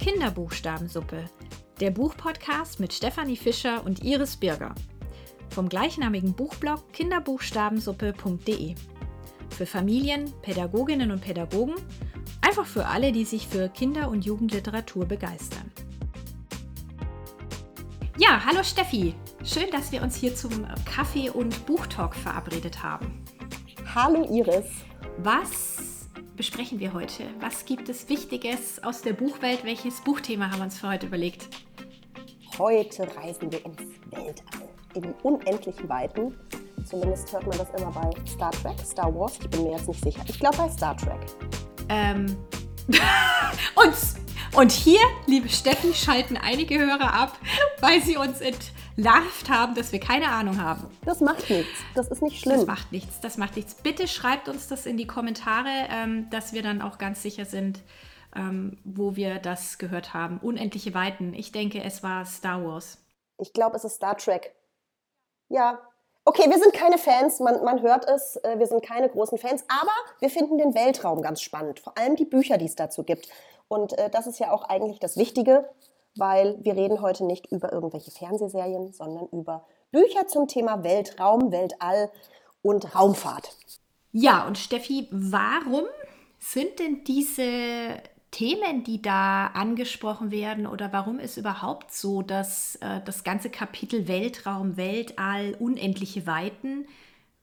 Kinderbuchstabensuppe, der Buchpodcast mit Stefanie Fischer und Iris Birger. Vom gleichnamigen Buchblog kinderbuchstabensuppe.de. Für Familien, Pädagoginnen und Pädagogen, einfach für alle, die sich für Kinder- und Jugendliteratur begeistern. Ja, hallo Steffi. Schön, dass wir uns hier zum Kaffee- und Buchtalk verabredet haben. Hallo Iris. Was besprechen wir heute? Was gibt es Wichtiges aus der Buchwelt? Welches Buchthema haben wir uns für heute überlegt? Heute reisen wir ins Weltall, in unendlichen Weiten. Zumindest hört man das immer bei Star Trek, Star Wars. Ich bin mir jetzt nicht sicher. Ich glaube bei Star Trek. Ähm. und, und hier, liebe Steffi, schalten einige Hörer ab, weil sie uns ent larvt haben, dass wir keine Ahnung haben. Das macht nichts. Das ist nicht schlimm. Das macht nichts. Das macht nichts. Bitte schreibt uns das in die Kommentare, ähm, dass wir dann auch ganz sicher sind, ähm, wo wir das gehört haben. Unendliche Weiten. Ich denke, es war Star Wars. Ich glaube, es ist Star Trek. Ja. Okay, wir sind keine Fans, man, man hört es, äh, wir sind keine großen Fans, aber wir finden den Weltraum ganz spannend, vor allem die Bücher, die es dazu gibt. Und äh, das ist ja auch eigentlich das Wichtige, weil wir reden heute nicht über irgendwelche Fernsehserien, sondern über Bücher zum Thema Weltraum, Weltall und Raumfahrt. Ja, und Steffi, warum sind denn diese Themen, die da angesprochen werden, oder warum ist überhaupt so, dass äh, das ganze Kapitel Weltraum, Weltall, unendliche Weiten,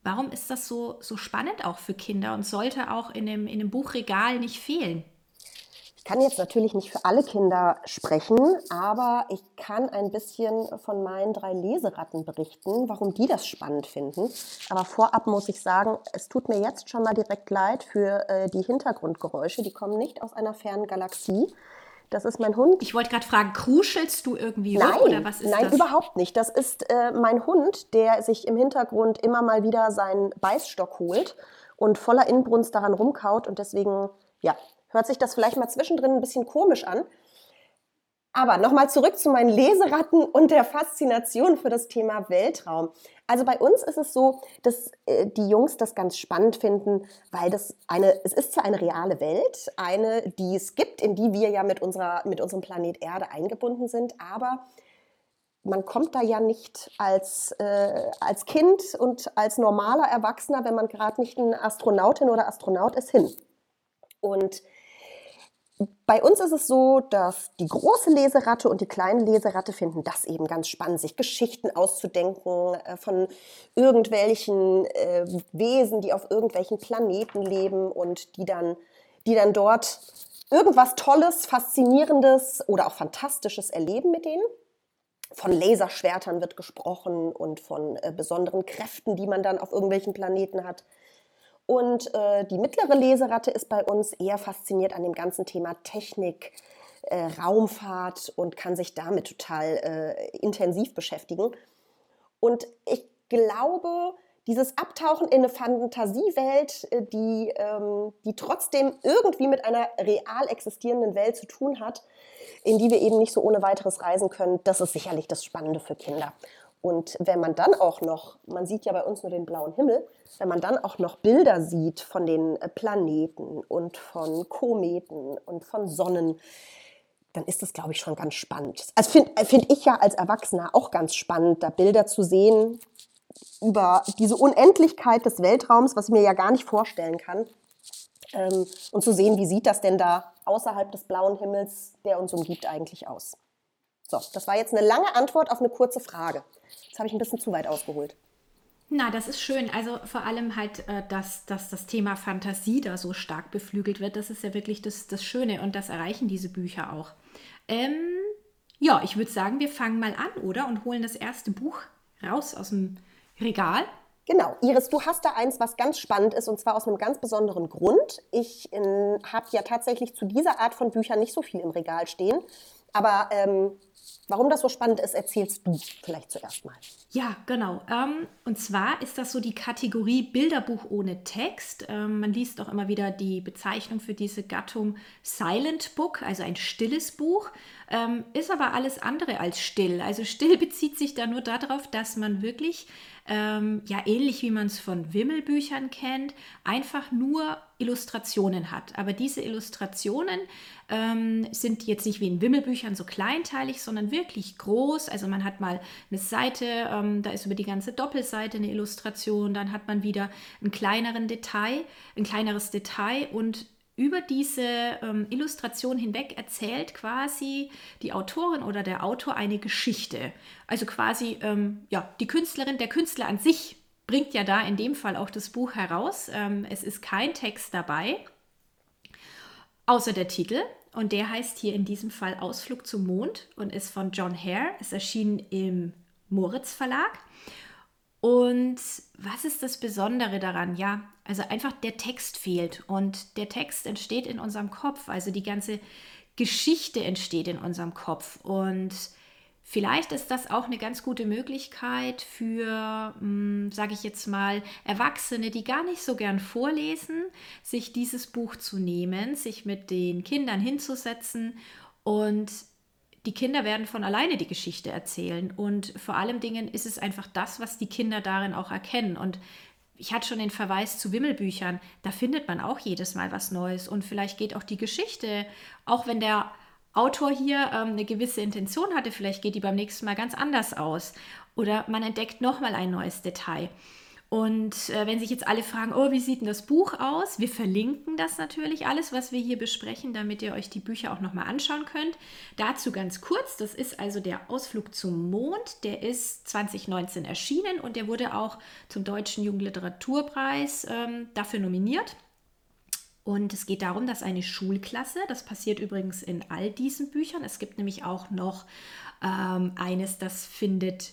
warum ist das so, so spannend auch für Kinder und sollte auch in dem, in dem Buchregal nicht fehlen? Kann jetzt natürlich nicht für alle Kinder sprechen, aber ich kann ein bisschen von meinen drei Leseratten berichten, warum die das spannend finden. Aber vorab muss ich sagen, es tut mir jetzt schon mal direkt leid für äh, die Hintergrundgeräusche. Die kommen nicht aus einer fernen Galaxie. Das ist mein Hund. Ich wollte gerade fragen, kruschelst du irgendwie nein, oder was ist nein, das? Nein, überhaupt nicht. Das ist äh, mein Hund, der sich im Hintergrund immer mal wieder seinen Beißstock holt und voller Inbrunst daran rumkaut und deswegen, ja, hört sich das vielleicht mal zwischendrin ein bisschen komisch an. Aber nochmal zurück zu meinen Leseratten und der Faszination für das Thema Weltraum. Also bei uns ist es so, dass äh, die Jungs das ganz spannend finden, weil das eine, es ist zwar eine reale Welt, eine, die es gibt, in die wir ja mit, unserer, mit unserem Planet Erde eingebunden sind, aber man kommt da ja nicht als, äh, als Kind und als normaler Erwachsener, wenn man gerade nicht eine Astronautin oder Astronaut ist, hin. Und bei uns ist es so, dass die große Leseratte und die kleine Leseratte finden das eben ganz spannend, sich Geschichten auszudenken äh, von irgendwelchen äh, Wesen, die auf irgendwelchen Planeten leben und die dann, die dann dort irgendwas Tolles, Faszinierendes oder auch Fantastisches erleben mit denen. Von Laserschwertern wird gesprochen und von äh, besonderen Kräften, die man dann auf irgendwelchen Planeten hat. Und äh, die mittlere Leseratte ist bei uns eher fasziniert an dem ganzen Thema Technik, äh, Raumfahrt und kann sich damit total äh, intensiv beschäftigen. Und ich glaube, dieses Abtauchen in eine Fantasiewelt, äh, die, ähm, die trotzdem irgendwie mit einer real existierenden Welt zu tun hat, in die wir eben nicht so ohne weiteres reisen können, das ist sicherlich das Spannende für Kinder. Und wenn man dann auch noch, man sieht ja bei uns nur den blauen Himmel, wenn man dann auch noch Bilder sieht von den äh, Planeten und von Kometen und von Sonnen, dann ist das, glaube ich, schon ganz spannend. Also finde äh, find ich ja als Erwachsener auch ganz spannend, da Bilder zu sehen über diese Unendlichkeit des Weltraums, was ich mir ja gar nicht vorstellen kann. Ähm, und zu sehen, wie sieht das denn da außerhalb des blauen Himmels, der uns umgibt, eigentlich aus. So, das war jetzt eine lange Antwort auf eine kurze Frage. Jetzt habe ich ein bisschen zu weit ausgeholt. Na, das ist schön. Also vor allem halt, äh, dass, dass das Thema Fantasie da so stark beflügelt wird. Das ist ja wirklich das, das Schöne und das erreichen diese Bücher auch. Ähm, ja, ich würde sagen, wir fangen mal an, oder? Und holen das erste Buch raus aus dem Regal. Genau, Iris, du hast da eins, was ganz spannend ist, und zwar aus einem ganz besonderen Grund. Ich habe ja tatsächlich zu dieser Art von Büchern nicht so viel im Regal stehen, aber ähm, Warum das so spannend ist, erzählst du vielleicht zuerst mal. Ja, genau. Ähm, und zwar ist das so die Kategorie Bilderbuch ohne Text. Ähm, man liest auch immer wieder die Bezeichnung für diese Gattung Silent Book, also ein stilles Buch. Ähm, ist aber alles andere als still. Also still bezieht sich da nur darauf, dass man wirklich, ja ähnlich wie man es von Wimmelbüchern kennt, einfach nur Illustrationen hat. Aber diese Illustrationen ähm, sind jetzt nicht wie in Wimmelbüchern so kleinteilig, sondern wirklich groß. Also man hat mal eine Seite, ähm, da ist über die ganze Doppelseite eine Illustration, dann hat man wieder einen kleineren Detail, ein kleineres Detail und über diese ähm, Illustration hinweg erzählt quasi die Autorin oder der Autor eine Geschichte. Also quasi ähm, ja, die Künstlerin, der Künstler an sich bringt ja da in dem Fall auch das Buch heraus. Ähm, es ist kein Text dabei, außer der Titel. Und der heißt hier in diesem Fall Ausflug zum Mond und ist von John Hare. Es erschien im Moritz Verlag. Und was ist das Besondere daran? Ja, also einfach der Text fehlt und der Text entsteht in unserem Kopf, also die ganze Geschichte entsteht in unserem Kopf und vielleicht ist das auch eine ganz gute Möglichkeit für, hm, sage ich jetzt mal, Erwachsene, die gar nicht so gern vorlesen, sich dieses Buch zu nehmen, sich mit den Kindern hinzusetzen und die Kinder werden von alleine die Geschichte erzählen. Und vor allem Dingen ist es einfach das, was die Kinder darin auch erkennen. Und ich hatte schon den Verweis zu Wimmelbüchern, da findet man auch jedes Mal was Neues. Und vielleicht geht auch die Geschichte, auch wenn der Autor hier ähm, eine gewisse Intention hatte, vielleicht geht die beim nächsten Mal ganz anders aus. Oder man entdeckt nochmal ein neues Detail. Und äh, wenn sich jetzt alle fragen, oh, wie sieht denn das Buch aus? Wir verlinken das natürlich alles, was wir hier besprechen, damit ihr euch die Bücher auch nochmal anschauen könnt. Dazu ganz kurz, das ist also der Ausflug zum Mond. Der ist 2019 erschienen und der wurde auch zum Deutschen Jugendliteraturpreis ähm, dafür nominiert. Und es geht darum, dass eine Schulklasse, das passiert übrigens in all diesen Büchern, es gibt nämlich auch noch ähm, eines, das findet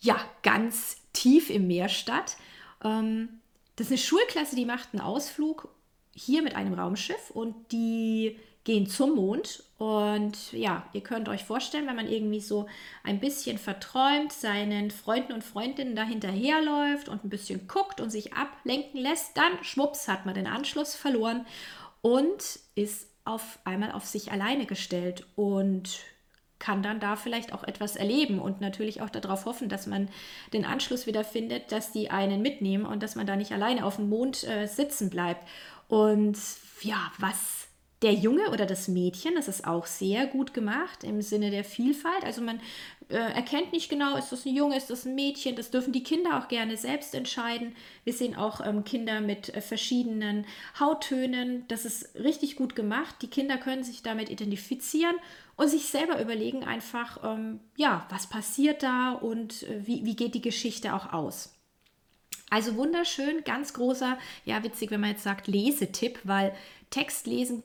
ja ganz tief im Meer statt. Ähm, das ist eine Schulklasse, die macht einen Ausflug hier mit einem Raumschiff und die gehen zum Mond. Und ja, ihr könnt euch vorstellen, wenn man irgendwie so ein bisschen verträumt seinen Freunden und Freundinnen da hinterherläuft und ein bisschen guckt und sich ablenken lässt, dann schwupps hat man den Anschluss verloren und ist auf einmal auf sich alleine gestellt. Und kann dann da vielleicht auch etwas erleben und natürlich auch darauf hoffen, dass man den Anschluss wieder findet, dass die einen mitnehmen und dass man da nicht alleine auf dem Mond äh, sitzen bleibt. Und ja, was der Junge oder das Mädchen, das ist auch sehr gut gemacht im Sinne der Vielfalt. Also man äh, erkennt nicht genau, ist das ein Junge, ist das ein Mädchen. Das dürfen die Kinder auch gerne selbst entscheiden. Wir sehen auch ähm, Kinder mit äh, verschiedenen Hauttönen. Das ist richtig gut gemacht. Die Kinder können sich damit identifizieren und sich selber überlegen einfach, ähm, ja, was passiert da und äh, wie, wie geht die Geschichte auch aus. Also wunderschön, ganz großer, ja witzig, wenn man jetzt sagt Lesetipp, weil Text lesen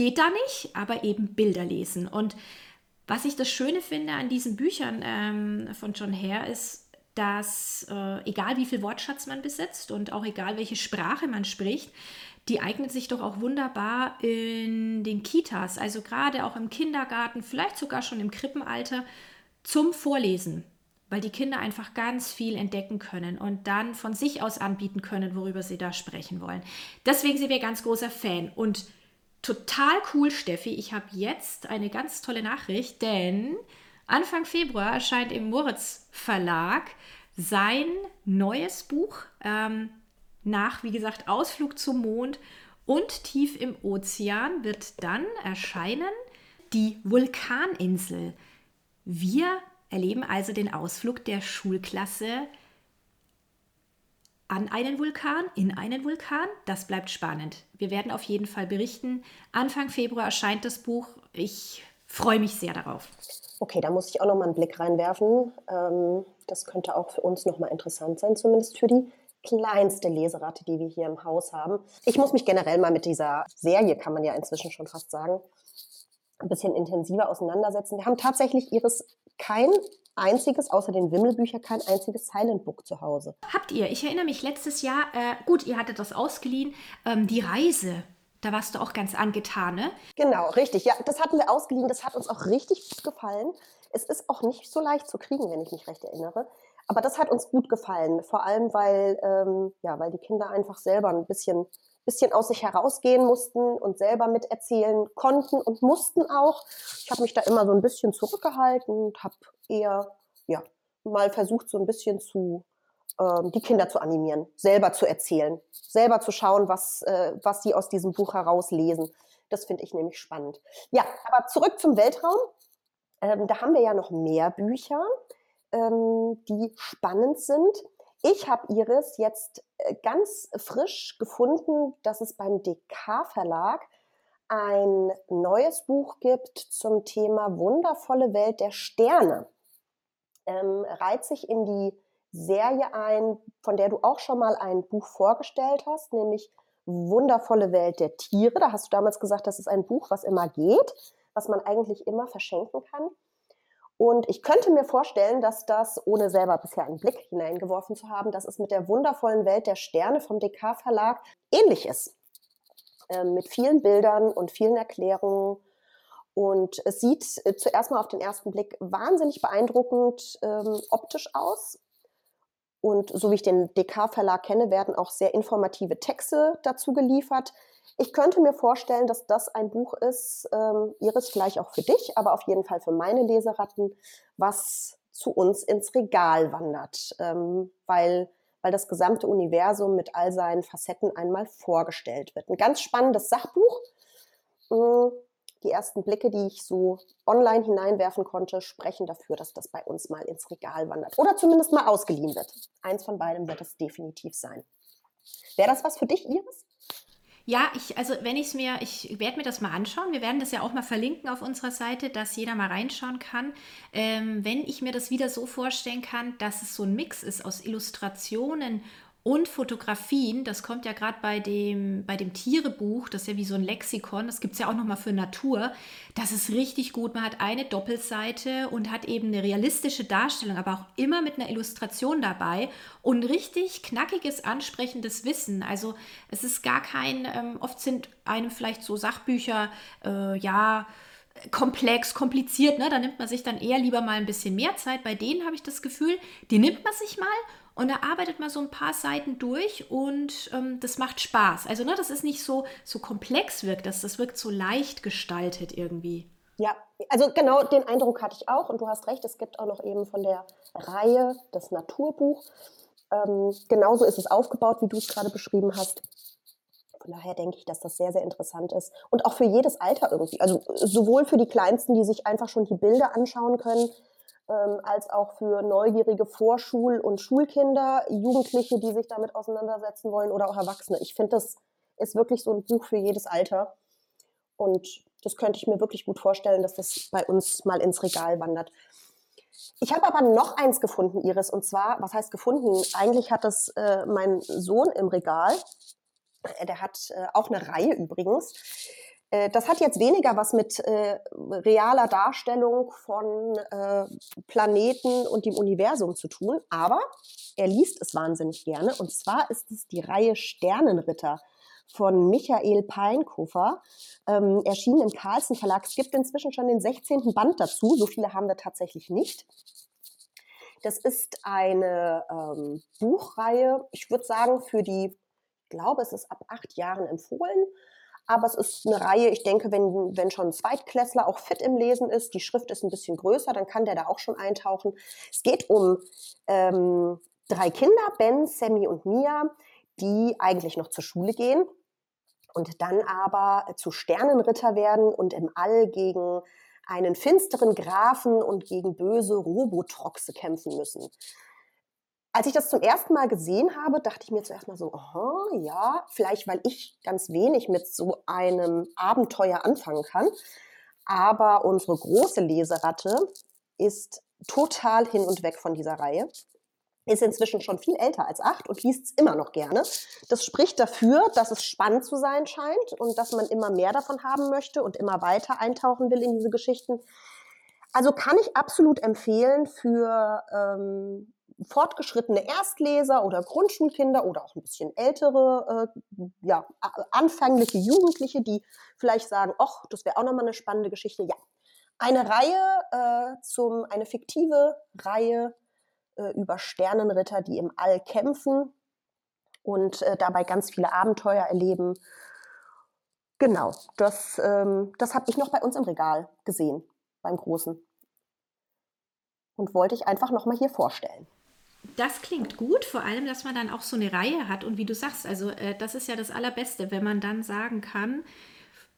geht da nicht, aber eben Bilder lesen. Und was ich das Schöne finde an diesen Büchern ähm, von John Hare ist, dass äh, egal wie viel Wortschatz man besitzt und auch egal welche Sprache man spricht, die eignet sich doch auch wunderbar in den Kitas, also gerade auch im Kindergarten, vielleicht sogar schon im Krippenalter zum Vorlesen, weil die Kinder einfach ganz viel entdecken können und dann von sich aus anbieten können, worüber sie da sprechen wollen. Deswegen sind wir ganz großer Fan und total cool, Steffi. Ich habe jetzt eine ganz tolle Nachricht, denn Anfang Februar erscheint im Moritz Verlag sein neues Buch. Ähm, nach, wie gesagt, Ausflug zum Mond und tief im Ozean wird dann erscheinen die Vulkaninsel. Wir erleben also den Ausflug der Schulklasse an einen Vulkan, in einen Vulkan. Das bleibt spannend. Wir werden auf jeden Fall berichten. Anfang Februar erscheint das Buch. Ich freue mich sehr darauf. Okay, da muss ich auch noch mal einen Blick reinwerfen. Ähm, das könnte auch für uns noch mal interessant sein, zumindest für die kleinste Leseratte, die wir hier im Haus haben. Ich muss mich generell mal mit dieser Serie, kann man ja inzwischen schon fast sagen, ein bisschen intensiver auseinandersetzen. Wir haben tatsächlich Iris kein einziges, außer den Wimmelbüchern, kein einziges Silent Book zu Hause. Habt ihr? Ich erinnere mich letztes Jahr, äh, gut, ihr hattet das ausgeliehen, ähm, die Reise. Da warst du auch ganz angetan, ne? Genau, richtig. Ja, das hatten wir ausgeliehen. Das hat uns auch richtig gut gefallen. Es ist auch nicht so leicht zu kriegen, wenn ich mich recht erinnere. Aber das hat uns gut gefallen, vor allem weil, ähm, ja, weil die Kinder einfach selber ein bisschen, bisschen aus sich herausgehen mussten und selber miterzählen konnten und mussten auch. Ich habe mich da immer so ein bisschen zurückgehalten und habe eher ja, mal versucht, so ein bisschen zu ähm, die Kinder zu animieren, selber zu erzählen, selber zu schauen, was, äh, was sie aus diesem Buch herauslesen. Das finde ich nämlich spannend. Ja, aber zurück zum Weltraum. Ähm, da haben wir ja noch mehr Bücher, ähm, die spannend sind. Ich habe Iris jetzt äh, ganz frisch gefunden, dass es beim DK Verlag ein neues Buch gibt zum Thema Wundervolle Welt der Sterne. Ähm, reiht sich in die Serie ein, von der du auch schon mal ein Buch vorgestellt hast, nämlich Wundervolle Welt der Tiere. Da hast du damals gesagt, das ist ein Buch, was immer geht, was man eigentlich immer verschenken kann. Und ich könnte mir vorstellen, dass das, ohne selber bisher einen Blick hineingeworfen zu haben, dass es mit der wundervollen Welt der Sterne vom DK Verlag ähnlich ist. Ähm, mit vielen Bildern und vielen Erklärungen. Und es sieht äh, zuerst mal auf den ersten Blick wahnsinnig beeindruckend ähm, optisch aus. Und so wie ich den DK-Verlag kenne, werden auch sehr informative Texte dazu geliefert. Ich könnte mir vorstellen, dass das ein Buch ist, ähm, Iris vielleicht auch für dich, aber auf jeden Fall für meine Leseratten, was zu uns ins Regal wandert, ähm, weil, weil das gesamte Universum mit all seinen Facetten einmal vorgestellt wird. Ein ganz spannendes Sachbuch. Äh, die ersten Blicke, die ich so online hineinwerfen konnte, sprechen dafür, dass das bei uns mal ins Regal wandert oder zumindest mal ausgeliehen wird. Eins von beidem wird es definitiv sein. Wäre das was für dich, Iris? Ja, ich, also wenn ich es mir, ich werde mir das mal anschauen. Wir werden das ja auch mal verlinken auf unserer Seite, dass jeder mal reinschauen kann. Ähm, wenn ich mir das wieder so vorstellen kann, dass es so ein Mix ist aus Illustrationen und Fotografien, das kommt ja gerade bei dem, bei dem Tierebuch, das ist ja wie so ein Lexikon, das gibt es ja auch nochmal für Natur. Das ist richtig gut. Man hat eine Doppelseite und hat eben eine realistische Darstellung, aber auch immer mit einer Illustration dabei und richtig knackiges, ansprechendes Wissen. Also es ist gar kein, ähm, oft sind einem vielleicht so Sachbücher, äh, ja, komplex, kompliziert, ne? Da nimmt man sich dann eher lieber mal ein bisschen mehr Zeit. Bei denen habe ich das Gefühl, die nimmt man sich mal und da arbeitet man so ein paar Seiten durch und ähm, das macht Spaß. Also, ne, das ist nicht so, so komplex wirkt, das, das wirkt so leicht gestaltet irgendwie. Ja, also genau den Eindruck hatte ich auch und du hast recht, es gibt auch noch eben von der Reihe das Naturbuch. Ähm, genauso ist es aufgebaut, wie du es gerade beschrieben hast. Von daher denke ich, dass das sehr, sehr interessant ist. Und auch für jedes Alter irgendwie. Also sowohl für die Kleinsten, die sich einfach schon die Bilder anschauen können, ähm, als auch für neugierige Vorschul- und Schulkinder, Jugendliche, die sich damit auseinandersetzen wollen oder auch Erwachsene. Ich finde, das ist wirklich so ein Buch für jedes Alter. Und das könnte ich mir wirklich gut vorstellen, dass das bei uns mal ins Regal wandert. Ich habe aber noch eins gefunden, Iris, und zwar, was heißt gefunden? Eigentlich hat das äh, mein Sohn im Regal. Der hat äh, auch eine Reihe übrigens. Äh, das hat jetzt weniger was mit äh, realer Darstellung von äh, Planeten und dem Universum zu tun, aber er liest es wahnsinnig gerne. Und zwar ist es die Reihe Sternenritter von Michael Peinkofer, ähm, erschienen im Carlsen Verlag. Es gibt inzwischen schon den 16. Band dazu, so viele haben wir tatsächlich nicht. Das ist eine ähm, Buchreihe, ich würde sagen, für die, ich glaube, es ist ab acht Jahren empfohlen. Aber es ist eine Reihe, ich denke, wenn, wenn schon ein Zweitklässler auch fit im Lesen ist, die Schrift ist ein bisschen größer, dann kann der da auch schon eintauchen. Es geht um ähm, drei Kinder, Ben, Sammy und Mia, die eigentlich noch zur Schule gehen und dann aber zu Sternenritter werden und im All gegen einen finsteren Grafen und gegen böse Robotroxe kämpfen müssen. Als ich das zum ersten Mal gesehen habe, dachte ich mir zuerst mal so, aha, ja, vielleicht weil ich ganz wenig mit so einem Abenteuer anfangen kann. Aber unsere große Leseratte ist total hin und weg von dieser Reihe. Ist inzwischen schon viel älter als acht und liest es immer noch gerne. Das spricht dafür, dass es spannend zu sein scheint und dass man immer mehr davon haben möchte und immer weiter eintauchen will in diese Geschichten. Also kann ich absolut empfehlen für ähm, fortgeschrittene Erstleser oder Grundschulkinder oder auch ein bisschen ältere, äh, ja, anfängliche Jugendliche, die vielleicht sagen, ach, das wäre auch nochmal eine spannende Geschichte. Ja, eine Reihe äh, zum, eine fiktive Reihe äh, über Sternenritter, die im All kämpfen und äh, dabei ganz viele Abenteuer erleben. Genau, das, ähm, das habe ich noch bei uns im Regal gesehen, beim Großen. Und wollte ich einfach nochmal hier vorstellen das klingt gut, vor allem, dass man dann auch so eine Reihe hat. Und wie du sagst, also äh, das ist ja das Allerbeste, wenn man dann sagen kann,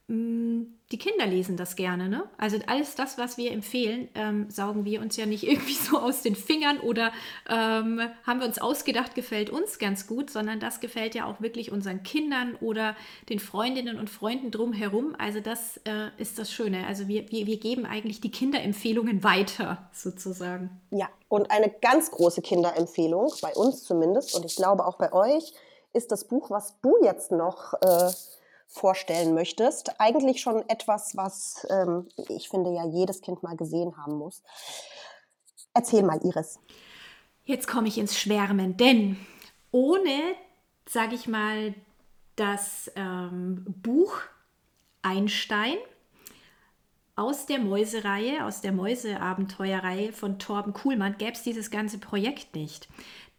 die Kinder lesen das gerne. Ne? Also alles das, was wir empfehlen, ähm, saugen wir uns ja nicht irgendwie so aus den Fingern oder ähm, haben wir uns ausgedacht, gefällt uns ganz gut, sondern das gefällt ja auch wirklich unseren Kindern oder den Freundinnen und Freunden drumherum. Also das äh, ist das Schöne. Also wir, wir, wir geben eigentlich die Kinderempfehlungen weiter, sozusagen. Ja, und eine ganz große Kinderempfehlung, bei uns zumindest, und ich glaube auch bei euch, ist das Buch, was du jetzt noch... Äh, vorstellen möchtest. Eigentlich schon etwas, was ähm, ich finde ja jedes Kind mal gesehen haben muss. Erzähl mal, Iris. Jetzt komme ich ins Schwärmen, denn ohne, sage ich mal, das ähm, Buch Einstein aus der Mäusereihe, aus der Mäuseabenteuerreihe von Torben Kuhlmann gäbe es dieses ganze Projekt nicht.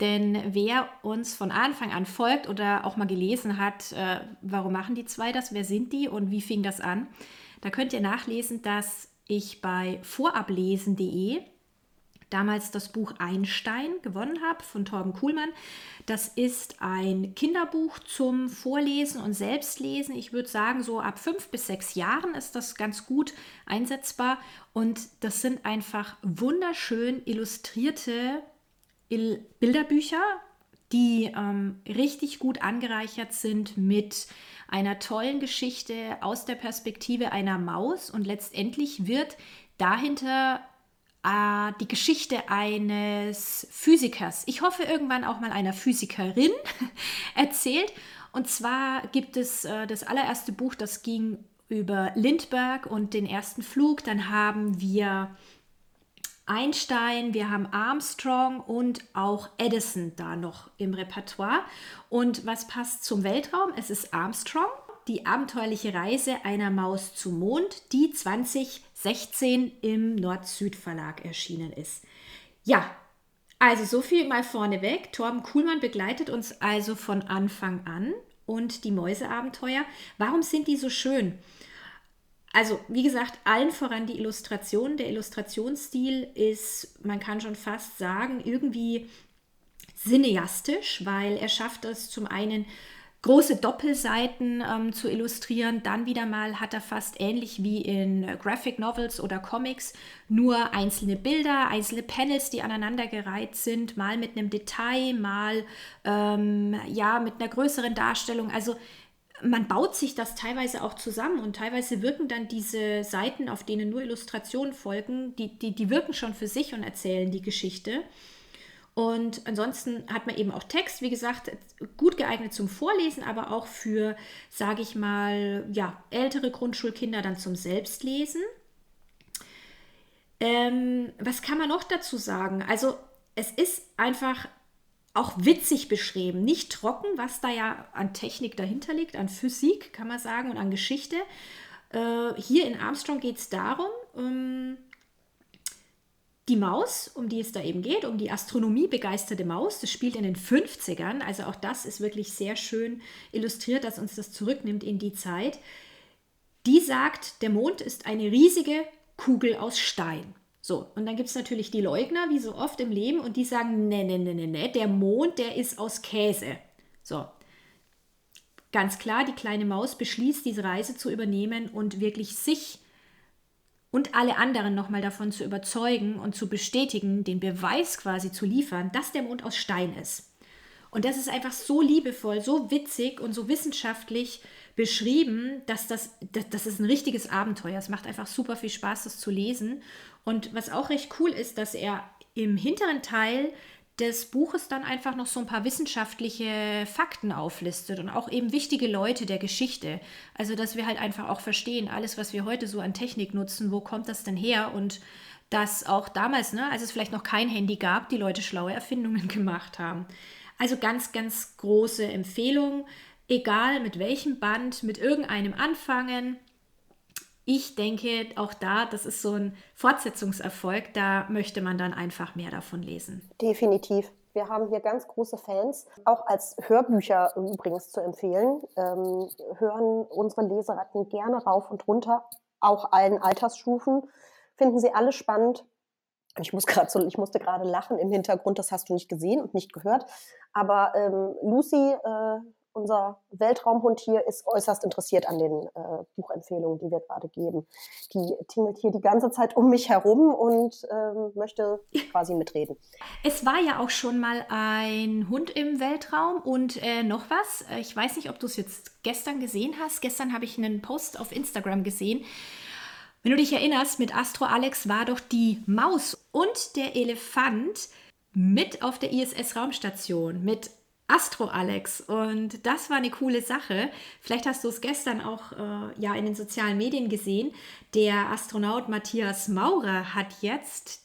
Denn wer uns von Anfang an folgt oder auch mal gelesen hat, äh, warum machen die zwei das, wer sind die und wie fing das an, da könnt ihr nachlesen, dass ich bei vorablesen.de damals das Buch Einstein gewonnen habe von Torben Kuhlmann. Das ist ein Kinderbuch zum Vorlesen und Selbstlesen. Ich würde sagen, so ab fünf bis sechs Jahren ist das ganz gut einsetzbar. Und das sind einfach wunderschön illustrierte Bilderbücher, die ähm, richtig gut angereichert sind mit einer tollen Geschichte aus der Perspektive einer Maus und letztendlich wird dahinter äh, die Geschichte eines Physikers, ich hoffe irgendwann auch mal einer Physikerin, erzählt. Und zwar gibt es äh, das allererste Buch, das ging über Lindbergh und den ersten Flug. Dann haben wir Einstein, wir haben Armstrong und auch Edison da noch im Repertoire. Und was passt zum Weltraum? Es ist Armstrong, die abenteuerliche Reise einer Maus zum Mond, die 2016 im Nord-Süd-Verlag erschienen ist. Ja, also so viel mal vorneweg. Torben Kuhlmann begleitet uns also von Anfang an und die Mäuseabenteuer. Warum sind die so schön? Also, wie gesagt, allen voran die Illustration. Der Illustrationsstil ist, man kann schon fast sagen, irgendwie cineastisch, weil er schafft es zum einen große Doppelseiten ähm, zu illustrieren. Dann wieder mal hat er fast ähnlich wie in Graphic Novels oder Comics nur einzelne Bilder, einzelne Panels, die aneinandergereiht sind, mal mit einem Detail, mal ähm, ja mit einer größeren Darstellung. Also man baut sich das teilweise auch zusammen und teilweise wirken dann diese Seiten, auf denen nur Illustrationen folgen, die, die, die wirken schon für sich und erzählen die Geschichte. Und ansonsten hat man eben auch Text, wie gesagt, gut geeignet zum Vorlesen, aber auch für, sage ich mal, ja, ältere Grundschulkinder dann zum Selbstlesen. Ähm, was kann man noch dazu sagen? Also es ist einfach auch witzig beschrieben, nicht trocken, was da ja an Technik dahinter liegt, an Physik, kann man sagen, und an Geschichte. Äh, hier in Armstrong geht es darum, um die Maus, um die es da eben geht, um die Astronomie begeisterte Maus. Das spielt in den 50ern, also auch das ist wirklich sehr schön illustriert, dass uns das zurücknimmt in die Zeit. Die sagt, der Mond ist eine riesige Kugel aus Stein. So, und dann gibt es natürlich die Leugner, wie so oft im Leben, und die sagen, ne, ne, ne, ne, ne, der Mond, der ist aus Käse. So, ganz klar, die kleine Maus beschließt, diese Reise zu übernehmen und wirklich sich und alle anderen nochmal davon zu überzeugen und zu bestätigen, den Beweis quasi zu liefern, dass der Mond aus Stein ist. Und das ist einfach so liebevoll, so witzig und so wissenschaftlich beschrieben, dass das, das, das ist ein richtiges Abenteuer. Es macht einfach super viel Spaß, das zu lesen. Und was auch recht cool ist, dass er im hinteren Teil des Buches dann einfach noch so ein paar wissenschaftliche Fakten auflistet und auch eben wichtige Leute der Geschichte. Also, dass wir halt einfach auch verstehen, alles, was wir heute so an Technik nutzen, wo kommt das denn her? Und dass auch damals, ne, als es vielleicht noch kein Handy gab, die Leute schlaue Erfindungen gemacht haben. Also ganz, ganz große Empfehlung, egal mit welchem Band, mit irgendeinem anfangen ich denke, auch da, das ist so ein Fortsetzungserfolg, da möchte man dann einfach mehr davon lesen. Definitiv. Wir haben hier ganz große Fans, auch als Hörbücher übrigens zu empfehlen. Ähm, hören unsere Leseratten gerne rauf und runter, auch allen Altersstufen. Finden sie alle spannend. Ich, muss so, ich musste gerade lachen im Hintergrund, das hast du nicht gesehen und nicht gehört. Aber ähm, Lucy, äh, unser Weltraumhund hier ist äußerst interessiert an den äh, Buchempfehlungen, die wir gerade geben. Die tingelt hier die ganze Zeit um mich herum und ähm, möchte quasi mitreden. Es war ja auch schon mal ein Hund im Weltraum und äh, noch was. Ich weiß nicht, ob du es jetzt gestern gesehen hast. Gestern habe ich einen Post auf Instagram gesehen. Wenn du dich erinnerst, mit Astro Alex war doch die Maus und der Elefant mit auf der ISS-Raumstation mit Astro Alex und das war eine coole Sache. Vielleicht hast du es gestern auch äh, ja in den sozialen Medien gesehen. Der Astronaut Matthias Maurer hat jetzt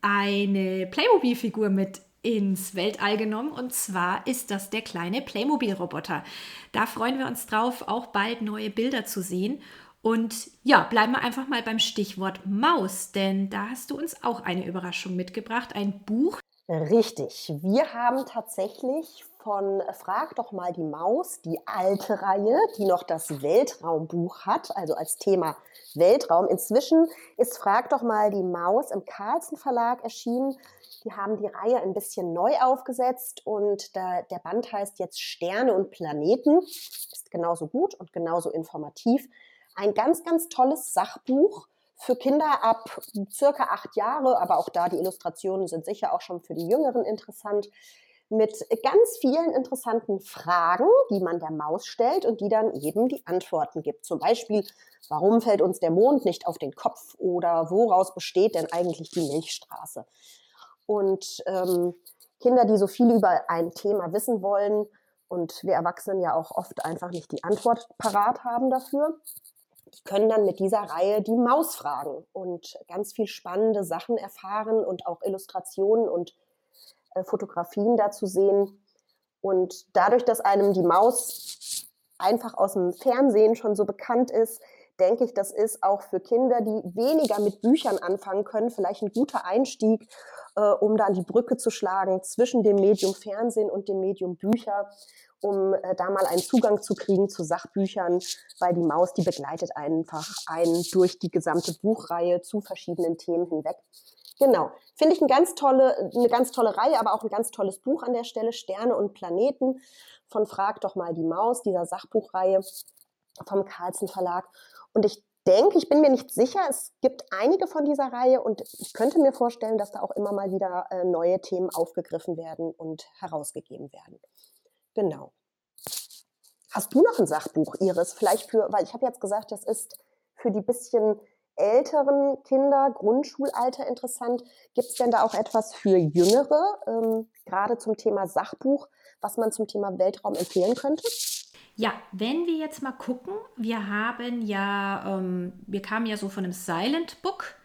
eine Playmobil-Figur mit ins Weltall genommen und zwar ist das der kleine Playmobil-Roboter. Da freuen wir uns drauf, auch bald neue Bilder zu sehen. Und ja, bleiben wir einfach mal beim Stichwort Maus, denn da hast du uns auch eine Überraschung mitgebracht, ein Buch, Richtig. Wir haben tatsächlich von Frag doch mal die Maus, die alte Reihe, die noch das Weltraumbuch hat, also als Thema Weltraum. Inzwischen ist Frag doch mal die Maus im Carlsen Verlag erschienen. Die haben die Reihe ein bisschen neu aufgesetzt und da, der Band heißt jetzt Sterne und Planeten. Ist genauso gut und genauso informativ. Ein ganz, ganz tolles Sachbuch für Kinder ab circa acht Jahre, aber auch da die Illustrationen sind sicher auch schon für die Jüngeren interessant, mit ganz vielen interessanten Fragen, die man der Maus stellt und die dann eben die Antworten gibt. Zum Beispiel, warum fällt uns der Mond nicht auf den Kopf oder woraus besteht denn eigentlich die Milchstraße? Und ähm, Kinder, die so viel über ein Thema wissen wollen und wir Erwachsenen ja auch oft einfach nicht die Antwort parat haben dafür, die können dann mit dieser Reihe die Maus fragen und ganz viel spannende Sachen erfahren und auch Illustrationen und äh, Fotografien dazu sehen. Und dadurch, dass einem die Maus einfach aus dem Fernsehen schon so bekannt ist, denke ich, das ist auch für Kinder, die weniger mit Büchern anfangen können, vielleicht ein guter Einstieg, äh, um dann die Brücke zu schlagen zwischen dem Medium Fernsehen und dem Medium Bücher um äh, da mal einen Zugang zu kriegen zu Sachbüchern, weil die Maus, die begleitet einfach einen durch die gesamte Buchreihe zu verschiedenen Themen hinweg. Genau. Finde ich eine ganz tolle, eine ganz tolle Reihe, aber auch ein ganz tolles Buch an der Stelle. Sterne und Planeten von Frag doch mal die Maus, dieser Sachbuchreihe vom Carlsen Verlag. Und ich denke, ich bin mir nicht sicher, es gibt einige von dieser Reihe und ich könnte mir vorstellen, dass da auch immer mal wieder äh, neue Themen aufgegriffen werden und herausgegeben werden. Genau. Hast du noch ein Sachbuch, Iris? Vielleicht für, weil ich habe jetzt gesagt, das ist für die bisschen älteren Kinder, Grundschulalter interessant. Gibt es denn da auch etwas für Jüngere, ähm, gerade zum Thema Sachbuch, was man zum Thema Weltraum empfehlen könnte? Ja, wenn wir jetzt mal gucken, wir haben ja, ähm, wir kamen ja so von einem Silent Book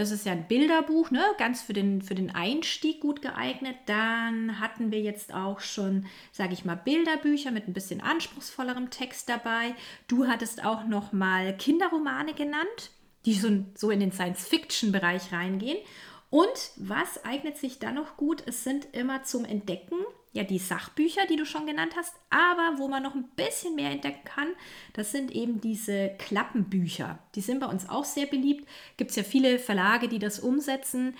das ist ja ein Bilderbuch, ne? ganz für den, für den Einstieg gut geeignet. Dann hatten wir jetzt auch schon, sage ich mal, Bilderbücher mit ein bisschen anspruchsvollerem Text dabei. Du hattest auch noch mal Kinderromane genannt, die so, so in den Science-Fiction-Bereich reingehen. Und was eignet sich dann noch gut? Es sind immer zum Entdecken ja die Sachbücher, die du schon genannt hast, aber wo man noch ein bisschen mehr entdecken kann, das sind eben diese Klappenbücher. Die sind bei uns auch sehr beliebt. Gibt es ja viele Verlage, die das umsetzen.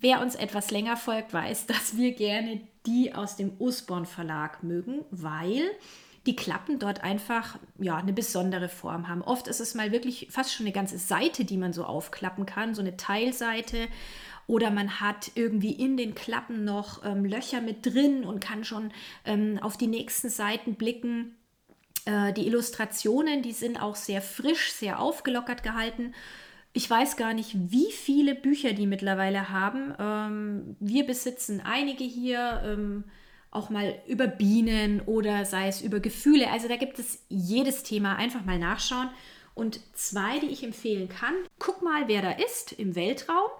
Wer uns etwas länger folgt, weiß, dass wir gerne die aus dem Usborn Verlag mögen, weil die Klappen dort einfach ja eine besondere Form haben. Oft ist es mal wirklich fast schon eine ganze Seite, die man so aufklappen kann, so eine Teilseite oder man hat irgendwie in den Klappen noch ähm, Löcher mit drin und kann schon ähm, auf die nächsten Seiten blicken. Äh, die Illustrationen, die sind auch sehr frisch, sehr aufgelockert gehalten. Ich weiß gar nicht, wie viele Bücher die mittlerweile haben. Ähm, wir besitzen einige hier, ähm, auch mal über Bienen oder sei es über Gefühle. Also da gibt es jedes Thema. Einfach mal nachschauen. Und zwei, die ich empfehlen kann. Guck mal, wer da ist im Weltraum.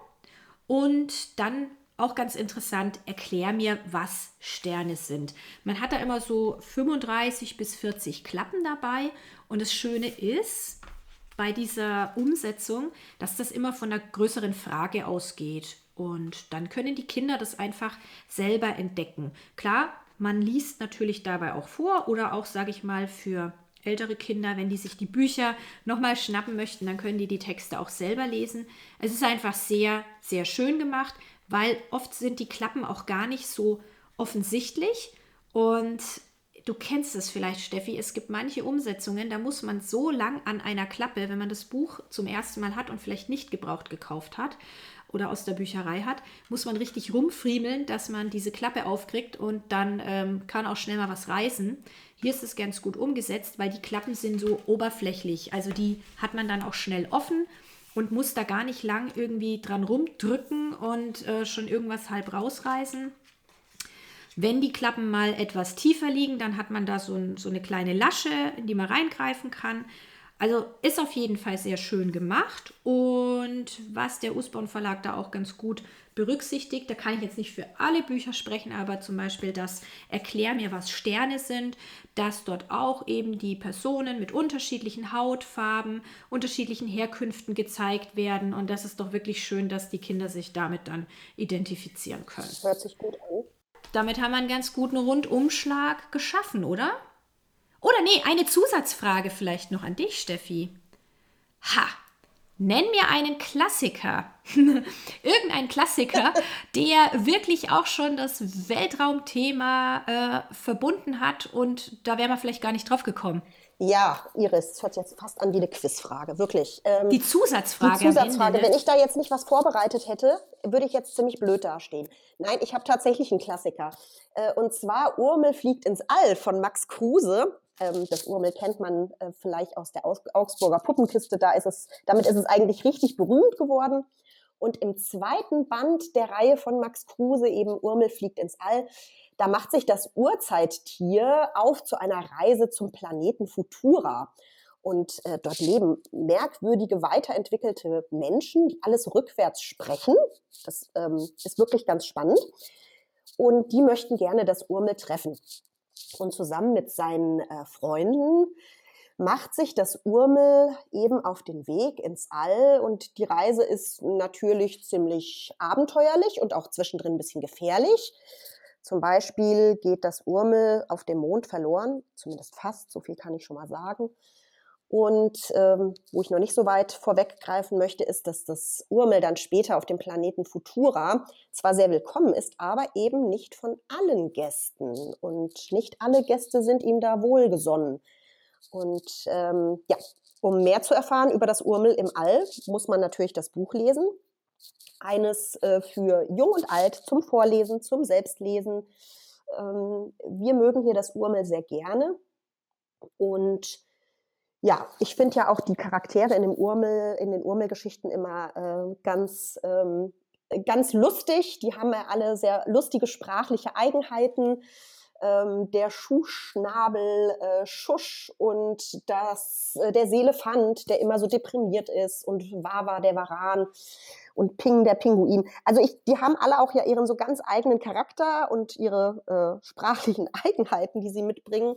Und dann auch ganz interessant, erklär mir, was Sterne sind. Man hat da immer so 35 bis 40 Klappen dabei. Und das Schöne ist bei dieser Umsetzung, dass das immer von einer größeren Frage ausgeht. Und dann können die Kinder das einfach selber entdecken. Klar, man liest natürlich dabei auch vor oder auch, sage ich mal, für ältere Kinder, wenn die sich die Bücher nochmal schnappen möchten, dann können die die Texte auch selber lesen. Es ist einfach sehr, sehr schön gemacht, weil oft sind die Klappen auch gar nicht so offensichtlich und du kennst es vielleicht, Steffi, es gibt manche Umsetzungen, da muss man so lang an einer Klappe, wenn man das Buch zum ersten Mal hat und vielleicht nicht gebraucht gekauft hat oder aus der Bücherei hat, muss man richtig rumfriemeln, dass man diese Klappe aufkriegt und dann ähm, kann auch schnell mal was reißen. Hier ist es ganz gut umgesetzt, weil die Klappen sind so oberflächlich. Also die hat man dann auch schnell offen und muss da gar nicht lang irgendwie dran rumdrücken und äh, schon irgendwas halb rausreißen. Wenn die Klappen mal etwas tiefer liegen, dann hat man da so, ein, so eine kleine Lasche, in die man reingreifen kann. Also ist auf jeden Fall sehr schön gemacht und was der Usborn Verlag da auch ganz gut berücksichtigt, da kann ich jetzt nicht für alle Bücher sprechen, aber zum Beispiel das Erklär mir, was Sterne sind, dass dort auch eben die Personen mit unterschiedlichen Hautfarben, unterschiedlichen Herkünften gezeigt werden und das ist doch wirklich schön, dass die Kinder sich damit dann identifizieren können. Hört sich gut an. Damit haben wir einen ganz guten Rundumschlag geschaffen, oder? Oder nee, eine Zusatzfrage vielleicht noch an dich, Steffi. Ha, nenn mir einen Klassiker. Irgendein Klassiker, der wirklich auch schon das Weltraumthema äh, verbunden hat und da wären wir vielleicht gar nicht drauf gekommen. Ja, Iris, das hört jetzt fast an wie eine Quizfrage, wirklich. Ähm, die Zusatzfrage. Die Zusatzfrage. Ende, ne? Wenn ich da jetzt nicht was vorbereitet hätte, würde ich jetzt ziemlich blöd dastehen. Nein, ich habe tatsächlich einen Klassiker. Äh, und zwar Urmel fliegt ins All von Max Kruse. Ähm, das Urmel kennt man äh, vielleicht aus der Augsburger Puppenkiste. Da ist es, damit ist es eigentlich richtig berühmt geworden. Und im zweiten Band der Reihe von Max Kruse, eben Urmel fliegt ins All, da macht sich das Urzeittier auf zu einer Reise zum Planeten Futura. Und äh, dort leben merkwürdige, weiterentwickelte Menschen, die alles rückwärts sprechen. Das ähm, ist wirklich ganz spannend. Und die möchten gerne das Urmel treffen. Und zusammen mit seinen äh, Freunden macht sich das Urmel eben auf den Weg ins All und die Reise ist natürlich ziemlich abenteuerlich und auch zwischendrin ein bisschen gefährlich. Zum Beispiel geht das Urmel auf dem Mond verloren, zumindest fast, so viel kann ich schon mal sagen. Und ähm, wo ich noch nicht so weit vorweggreifen möchte, ist, dass das Urmel dann später auf dem Planeten Futura zwar sehr willkommen ist, aber eben nicht von allen Gästen. Und nicht alle Gäste sind ihm da wohlgesonnen. Und ähm, ja, um mehr zu erfahren über das Urmel im All, muss man natürlich das Buch lesen. Eines äh, für Jung und Alt zum Vorlesen, zum Selbstlesen. Ähm, wir mögen hier das Urmel sehr gerne. Und ja, ich finde ja auch die Charaktere in, dem Urmel, in den Urmel-Geschichten immer äh, ganz, ähm, ganz lustig. Die haben ja alle sehr lustige sprachliche Eigenheiten. Ähm, der Schuhschnabel äh, Schusch und das, äh, der Seelefant, der immer so deprimiert ist und Wawa, der Varan und Ping, der Pinguin. Also ich, die haben alle auch ja ihren so ganz eigenen Charakter und ihre äh, sprachlichen Eigenheiten, die sie mitbringen.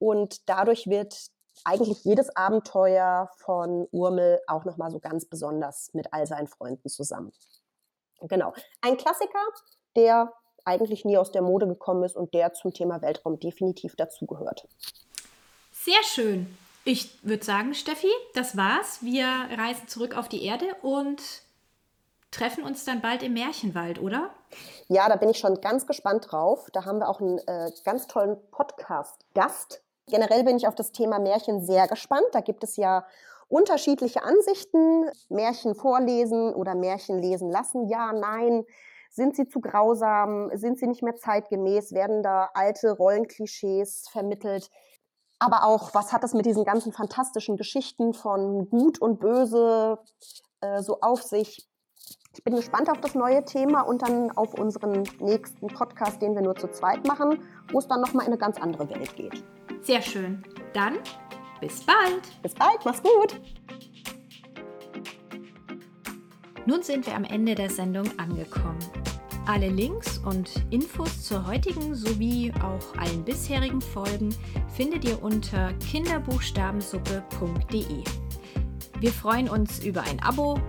Und dadurch wird eigentlich jedes Abenteuer von Urmel auch nochmal so ganz besonders mit all seinen Freunden zusammen. Genau. Ein Klassiker, der eigentlich nie aus der Mode gekommen ist und der zum Thema Weltraum definitiv dazugehört. Sehr schön. Ich würde sagen, Steffi, das war's. Wir reisen zurück auf die Erde und treffen uns dann bald im Märchenwald, oder? Ja, da bin ich schon ganz gespannt drauf. Da haben wir auch einen äh, ganz tollen Podcast-Gast, Generell bin ich auf das Thema Märchen sehr gespannt. Da gibt es ja unterschiedliche Ansichten. Märchen vorlesen oder Märchen lesen lassen. Ja, nein. Sind sie zu grausam? Sind sie nicht mehr zeitgemäß? Werden da alte Rollenklischees vermittelt? Aber auch, was hat es mit diesen ganzen fantastischen Geschichten von Gut und Böse äh, so auf sich? Ich bin gespannt auf das neue Thema und dann auf unseren nächsten Podcast, den wir nur zu zweit machen, wo es dann nochmal in eine ganz andere Welt geht. Sehr schön. Dann bis bald. Bis bald, mach's gut. Nun sind wir am Ende der Sendung angekommen. Alle Links und Infos zur heutigen sowie auch allen bisherigen Folgen findet ihr unter kinderbuchstabensuppe.de. Wir freuen uns über ein Abo,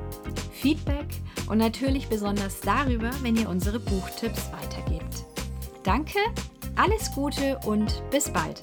Feedback und natürlich besonders darüber, wenn ihr unsere Buchtipps weitergebt. Danke, alles Gute und bis bald.